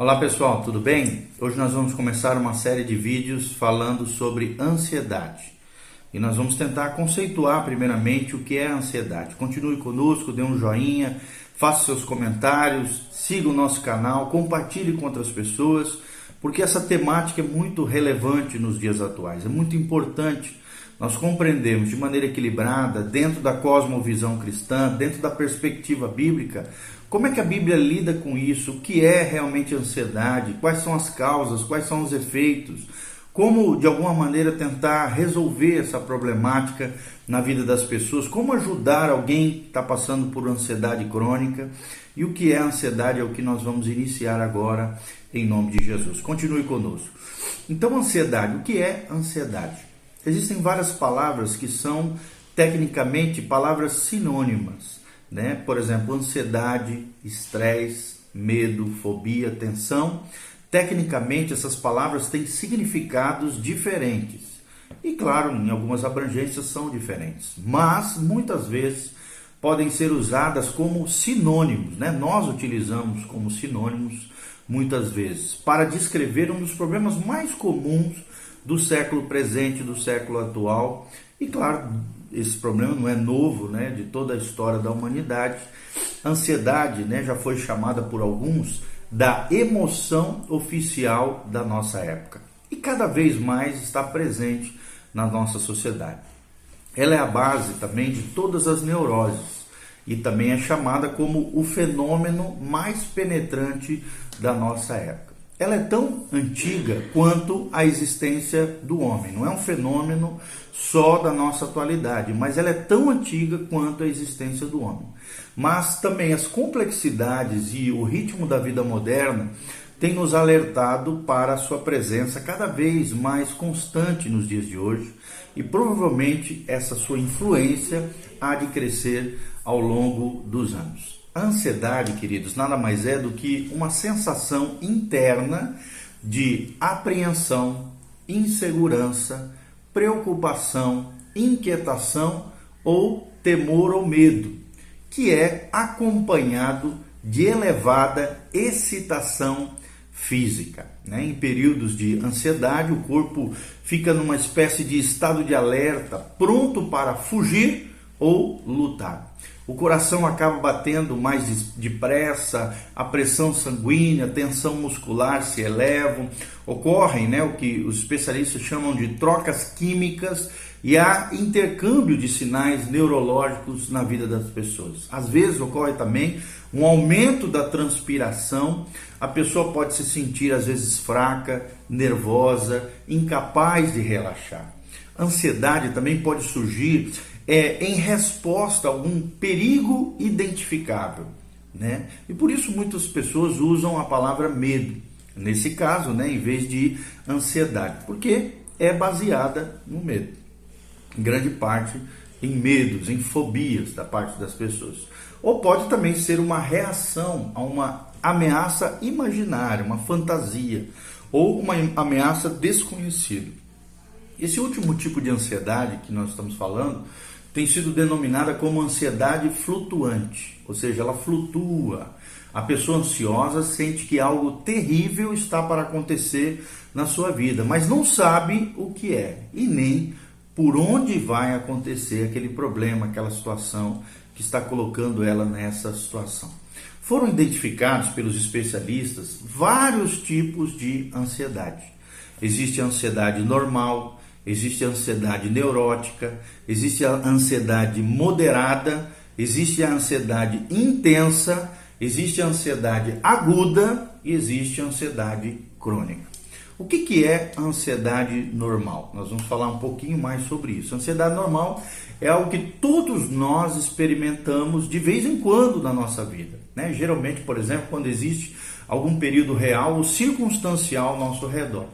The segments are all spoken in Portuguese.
Olá pessoal, tudo bem? Hoje nós vamos começar uma série de vídeos falando sobre ansiedade. E nós vamos tentar conceituar primeiramente o que é ansiedade. Continue conosco, dê um joinha, faça seus comentários, siga o nosso canal, compartilhe com outras pessoas, porque essa temática é muito relevante nos dias atuais, é muito importante nós compreendemos de maneira equilibrada, dentro da cosmovisão cristã, dentro da perspectiva bíblica, como é que a Bíblia lida com isso, o que é realmente ansiedade, quais são as causas, quais são os efeitos, como de alguma maneira tentar resolver essa problemática na vida das pessoas, como ajudar alguém que está passando por ansiedade crônica e o que é ansiedade é o que nós vamos iniciar agora em nome de Jesus. Continue conosco. Então, ansiedade, o que é ansiedade? Existem várias palavras que são tecnicamente palavras sinônimas, né? Por exemplo, ansiedade, estresse, medo, fobia, tensão. Tecnicamente, essas palavras têm significados diferentes. E claro, em algumas abrangências são diferentes, mas muitas vezes podem ser usadas como sinônimos, né? Nós utilizamos como sinônimos muitas vezes para descrever um dos problemas mais comuns do século presente, do século atual. E claro, esse problema não é novo, né, de toda a história da humanidade. Ansiedade, né, já foi chamada por alguns da emoção oficial da nossa época e cada vez mais está presente na nossa sociedade. Ela é a base também de todas as neuroses e também é chamada como o fenômeno mais penetrante da nossa época ela é tão antiga quanto a existência do homem. Não é um fenômeno só da nossa atualidade, mas ela é tão antiga quanto a existência do homem. Mas também as complexidades e o ritmo da vida moderna têm nos alertado para a sua presença cada vez mais constante nos dias de hoje e provavelmente essa sua influência há de crescer ao longo dos anos. Ansiedade, queridos, nada mais é do que uma sensação interna de apreensão, insegurança, preocupação, inquietação ou temor ou medo, que é acompanhado de elevada excitação física. Né? Em períodos de ansiedade, o corpo fica numa espécie de estado de alerta, pronto para fugir ou lutar o coração acaba batendo mais depressa, a pressão sanguínea, a tensão muscular se elevam, ocorrem né, o que os especialistas chamam de trocas químicas e há intercâmbio de sinais neurológicos na vida das pessoas. Às vezes ocorre também um aumento da transpiração, a pessoa pode se sentir às vezes fraca, nervosa, incapaz de relaxar. Ansiedade também pode surgir é, em resposta a algum perigo identificável. Né? E por isso muitas pessoas usam a palavra medo, nesse caso, né, em vez de ansiedade, porque é baseada no medo. Em grande parte em medos, em fobias da parte das pessoas. Ou pode também ser uma reação a uma ameaça imaginária, uma fantasia, ou uma ameaça desconhecida. Esse último tipo de ansiedade que nós estamos falando tem sido denominada como ansiedade flutuante, ou seja, ela flutua. A pessoa ansiosa sente que algo terrível está para acontecer na sua vida, mas não sabe o que é e nem por onde vai acontecer aquele problema, aquela situação que está colocando ela nessa situação. Foram identificados pelos especialistas vários tipos de ansiedade. Existe a ansiedade normal, existe a ansiedade neurótica, existe a ansiedade moderada, existe a ansiedade intensa, existe a ansiedade aguda e existe a ansiedade crônica. O que, que é a ansiedade normal? Nós vamos falar um pouquinho mais sobre isso. A ansiedade normal é algo que todos nós experimentamos de vez em quando na nossa vida. Né? Geralmente, por exemplo, quando existe algum período real ou circunstancial ao nosso redor.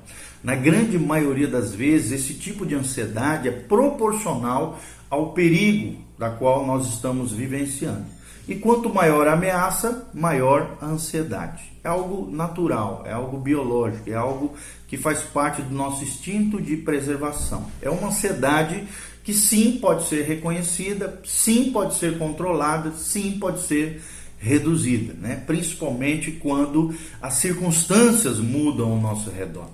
Na grande maioria das vezes, esse tipo de ansiedade é proporcional ao perigo da qual nós estamos vivenciando. E quanto maior a ameaça, maior a ansiedade. É algo natural, é algo biológico, é algo que faz parte do nosso instinto de preservação. É uma ansiedade que sim pode ser reconhecida, sim pode ser controlada, sim pode ser reduzida, né? principalmente quando as circunstâncias mudam ao nosso redor.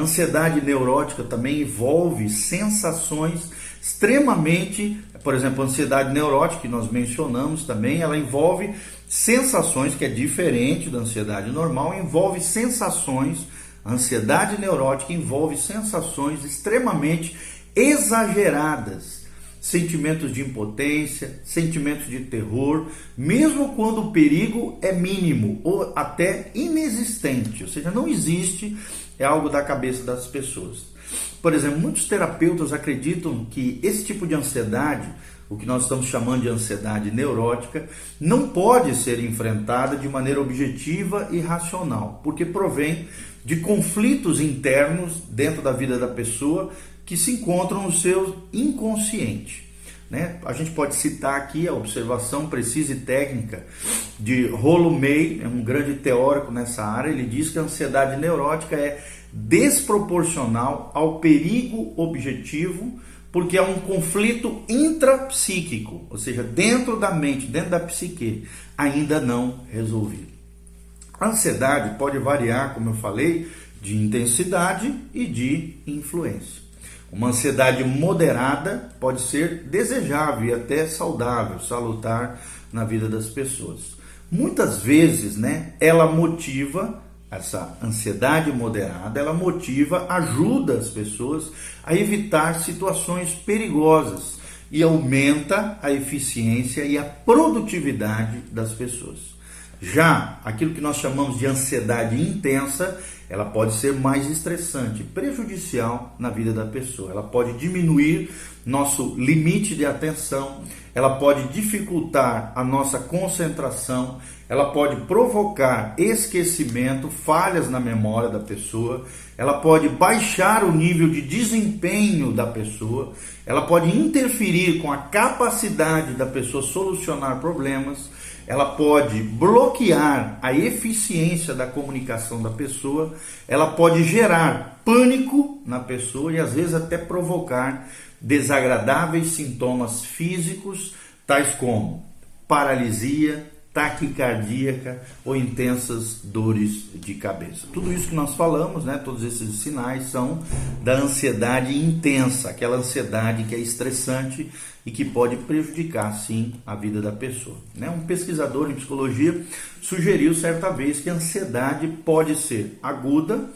Ansiedade neurótica também envolve sensações extremamente, por exemplo, ansiedade neurótica que nós mencionamos também, ela envolve sensações que é diferente da ansiedade normal, envolve sensações, ansiedade neurótica envolve sensações extremamente exageradas. Sentimentos de impotência, sentimentos de terror, mesmo quando o perigo é mínimo ou até inexistente, ou seja, não existe, é algo da cabeça das pessoas. Por exemplo, muitos terapeutas acreditam que esse tipo de ansiedade, o que nós estamos chamando de ansiedade neurótica, não pode ser enfrentada de maneira objetiva e racional, porque provém de conflitos internos dentro da vida da pessoa que se encontram no seu inconsciente. Né? A gente pode citar aqui a observação precisa e técnica de Rollo May, é um grande teórico nessa área. Ele diz que a ansiedade neurótica é desproporcional ao perigo objetivo, porque é um conflito intrapsíquico, ou seja, dentro da mente, dentro da psique, ainda não resolvido. A ansiedade pode variar, como eu falei, de intensidade e de influência. Uma ansiedade moderada pode ser desejável e até saudável, salutar na vida das pessoas. Muitas vezes, né, ela motiva essa ansiedade moderada, ela motiva, ajuda as pessoas a evitar situações perigosas e aumenta a eficiência e a produtividade das pessoas. Já aquilo que nós chamamos de ansiedade intensa, ela pode ser mais estressante, prejudicial na vida da pessoa. Ela pode diminuir nosso limite de atenção, ela pode dificultar a nossa concentração, ela pode provocar esquecimento, falhas na memória da pessoa, ela pode baixar o nível de desempenho da pessoa, ela pode interferir com a capacidade da pessoa solucionar problemas ela pode bloquear a eficiência da comunicação da pessoa, ela pode gerar pânico na pessoa e às vezes até provocar desagradáveis sintomas físicos, tais como paralisia, taquicardíaca ou intensas dores de cabeça. Tudo isso que nós falamos, né, todos esses sinais são da ansiedade intensa, aquela ansiedade que é estressante e que pode prejudicar sim a vida da pessoa. Né? Um pesquisador em psicologia sugeriu certa vez que a ansiedade pode ser aguda,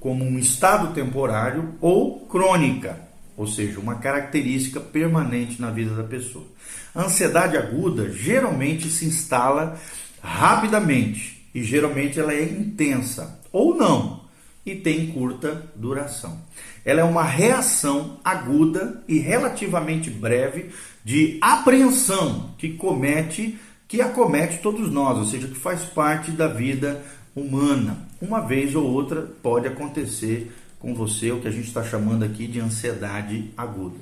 como um estado temporário, ou crônica, ou seja, uma característica permanente na vida da pessoa. A ansiedade aguda geralmente se instala rapidamente e geralmente ela é intensa ou não e tem curta duração. Ela é uma reação aguda e relativamente breve de apreensão que comete que acomete todos nós, ou seja, que faz parte da vida humana. Uma vez ou outra pode acontecer com você o que a gente está chamando aqui de ansiedade aguda.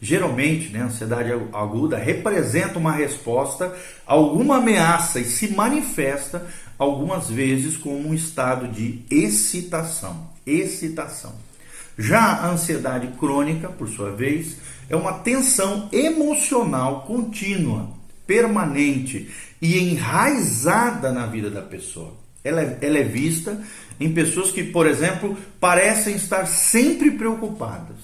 Geralmente, né, ansiedade aguda representa uma resposta a alguma ameaça e se manifesta algumas vezes como um estado de excitação. Excitação. Já a ansiedade crônica, por sua vez, é uma tensão emocional contínua, permanente e enraizada na vida da pessoa. Ela é, ela é vista em pessoas que, por exemplo, parecem estar sempre preocupadas.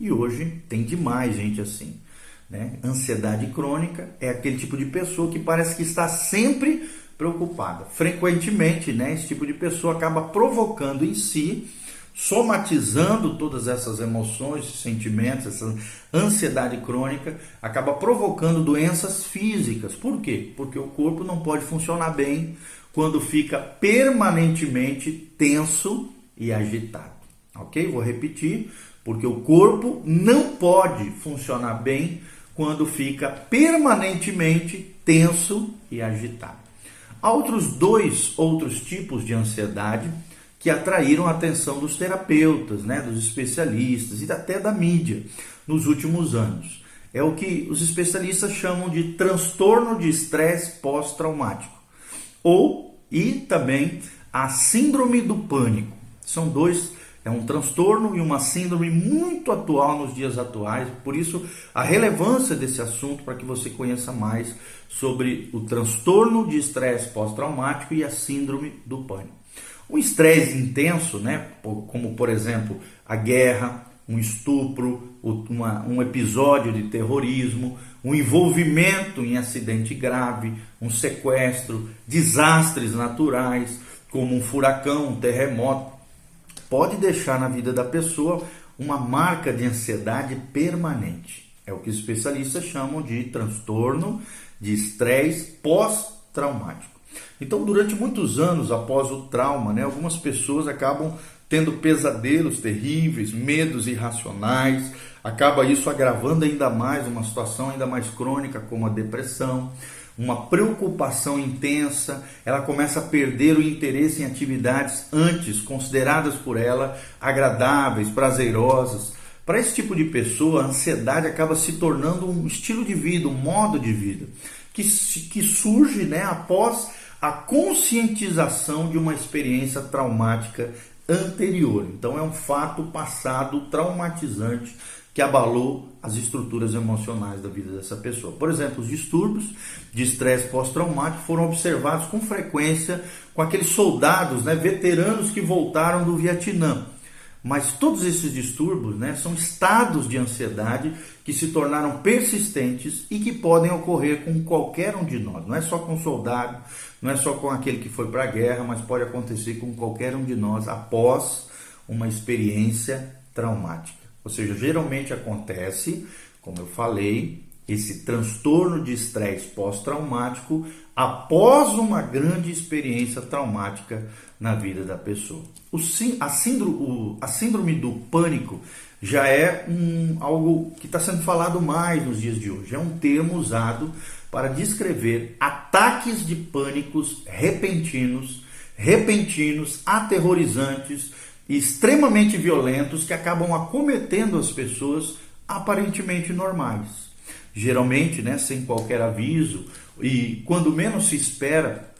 E hoje tem demais gente assim. Né? Ansiedade crônica é aquele tipo de pessoa que parece que está sempre preocupada. Frequentemente, né, esse tipo de pessoa acaba provocando em si, somatizando todas essas emoções, sentimentos, essa ansiedade crônica, acaba provocando doenças físicas. Por quê? Porque o corpo não pode funcionar bem quando fica permanentemente tenso e agitado. Ok? Vou repetir, porque o corpo não pode funcionar bem quando fica permanentemente tenso e agitado. Há outros dois outros tipos de ansiedade que atraíram a atenção dos terapeutas, né, dos especialistas e até da mídia nos últimos anos. É o que os especialistas chamam de transtorno de estresse pós-traumático ou e também a síndrome do pânico. São dois É um transtorno e uma síndrome muito atual nos dias atuais, por isso a relevância desse assunto para que você conheça mais sobre o transtorno de estresse pós-traumático e a síndrome do pânico. Um estresse intenso, né, como por exemplo a guerra, um estupro, uma, um episódio de terrorismo, um envolvimento em acidente grave, um sequestro, desastres naturais, como um furacão, um terremoto, pode deixar na vida da pessoa uma marca de ansiedade permanente. É o que os especialistas chamam de transtorno de estresse pós-traumático. Então, durante muitos anos após o trauma, né, algumas pessoas acabam tendo pesadelos terríveis, medos irracionais, acaba isso agravando ainda mais uma situação ainda mais crônica como a depressão, uma preocupação intensa, ela começa a perder o interesse em atividades antes consideradas por ela agradáveis, prazerosas. Para esse tipo de pessoa, a ansiedade acaba se tornando um estilo de vida, um modo de vida, que, que surge né, após a conscientização de uma experiência traumática anterior. Então é um fato passado traumatizante que abalou as estruturas emocionais da vida dessa pessoa. Por exemplo, os distúrbios de estresse pós-traumático foram observados com frequência com aqueles soldados, né, veteranos que voltaram do Vietnã. Mas todos esses distúrbios né, são estados de ansiedade que se tornaram persistentes e que podem ocorrer com qualquer um de nós. Não é só com soldado, não é só com aquele que foi para a guerra, mas pode acontecer com qualquer um de nós após uma experiência traumática. Ou seja, geralmente acontece, como eu falei, esse transtorno de estresse pós-traumático após uma grande experiência traumática na vida da pessoa. O, a, síndrome, a síndrome do pânico já é um, algo que está sendo falado mais nos dias de hoje. É um termo usado para descrever ataques de pânicos repentinos, repentinos, aterrorizantes extremamente violentos que acabam acometendo as pessoas aparentemente normais. Geralmente, né, sem qualquer aviso e quando menos se espera,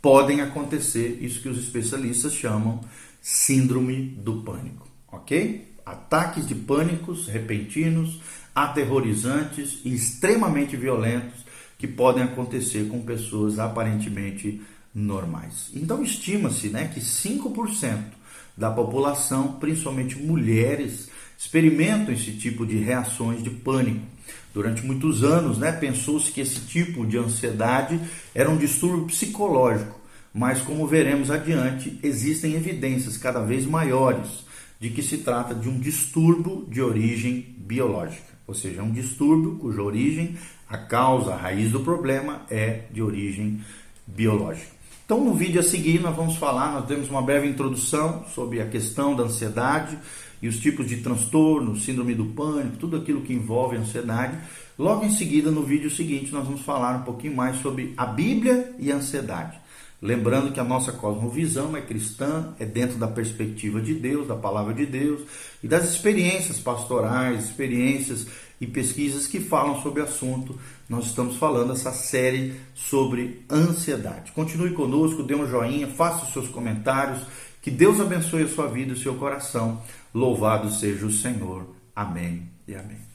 podem acontecer isso que os especialistas chamam síndrome do pânico, ok? Ataques de pânicos repentinos, aterrorizantes e extremamente violentos que podem acontecer com pessoas aparentemente normais. Então estima-se, né, que 5% da população, principalmente mulheres, experimentam esse tipo de reações de pânico. Durante muitos anos, né, pensou-se que esse tipo de ansiedade era um distúrbio psicológico, mas como veremos adiante, existem evidências cada vez maiores de que se trata de um distúrbio de origem biológica, ou seja, um distúrbio cuja origem, a causa, a raiz do problema é de origem biológica. Então, no vídeo a seguir, nós vamos falar, nós temos uma breve introdução sobre a questão da ansiedade e os tipos de transtorno, síndrome do pânico, tudo aquilo que envolve a ansiedade. Logo em seguida, no vídeo seguinte, nós vamos falar um pouquinho mais sobre a Bíblia e a ansiedade. Lembrando que a nossa cosmovisão é cristã, é dentro da perspectiva de Deus, da palavra de Deus e das experiências pastorais, experiências e pesquisas que falam sobre o assunto. Nós estamos falando essa série sobre ansiedade. Continue conosco, dê um joinha, faça os seus comentários. Que Deus abençoe a sua vida e o seu coração. Louvado seja o Senhor. Amém e amém.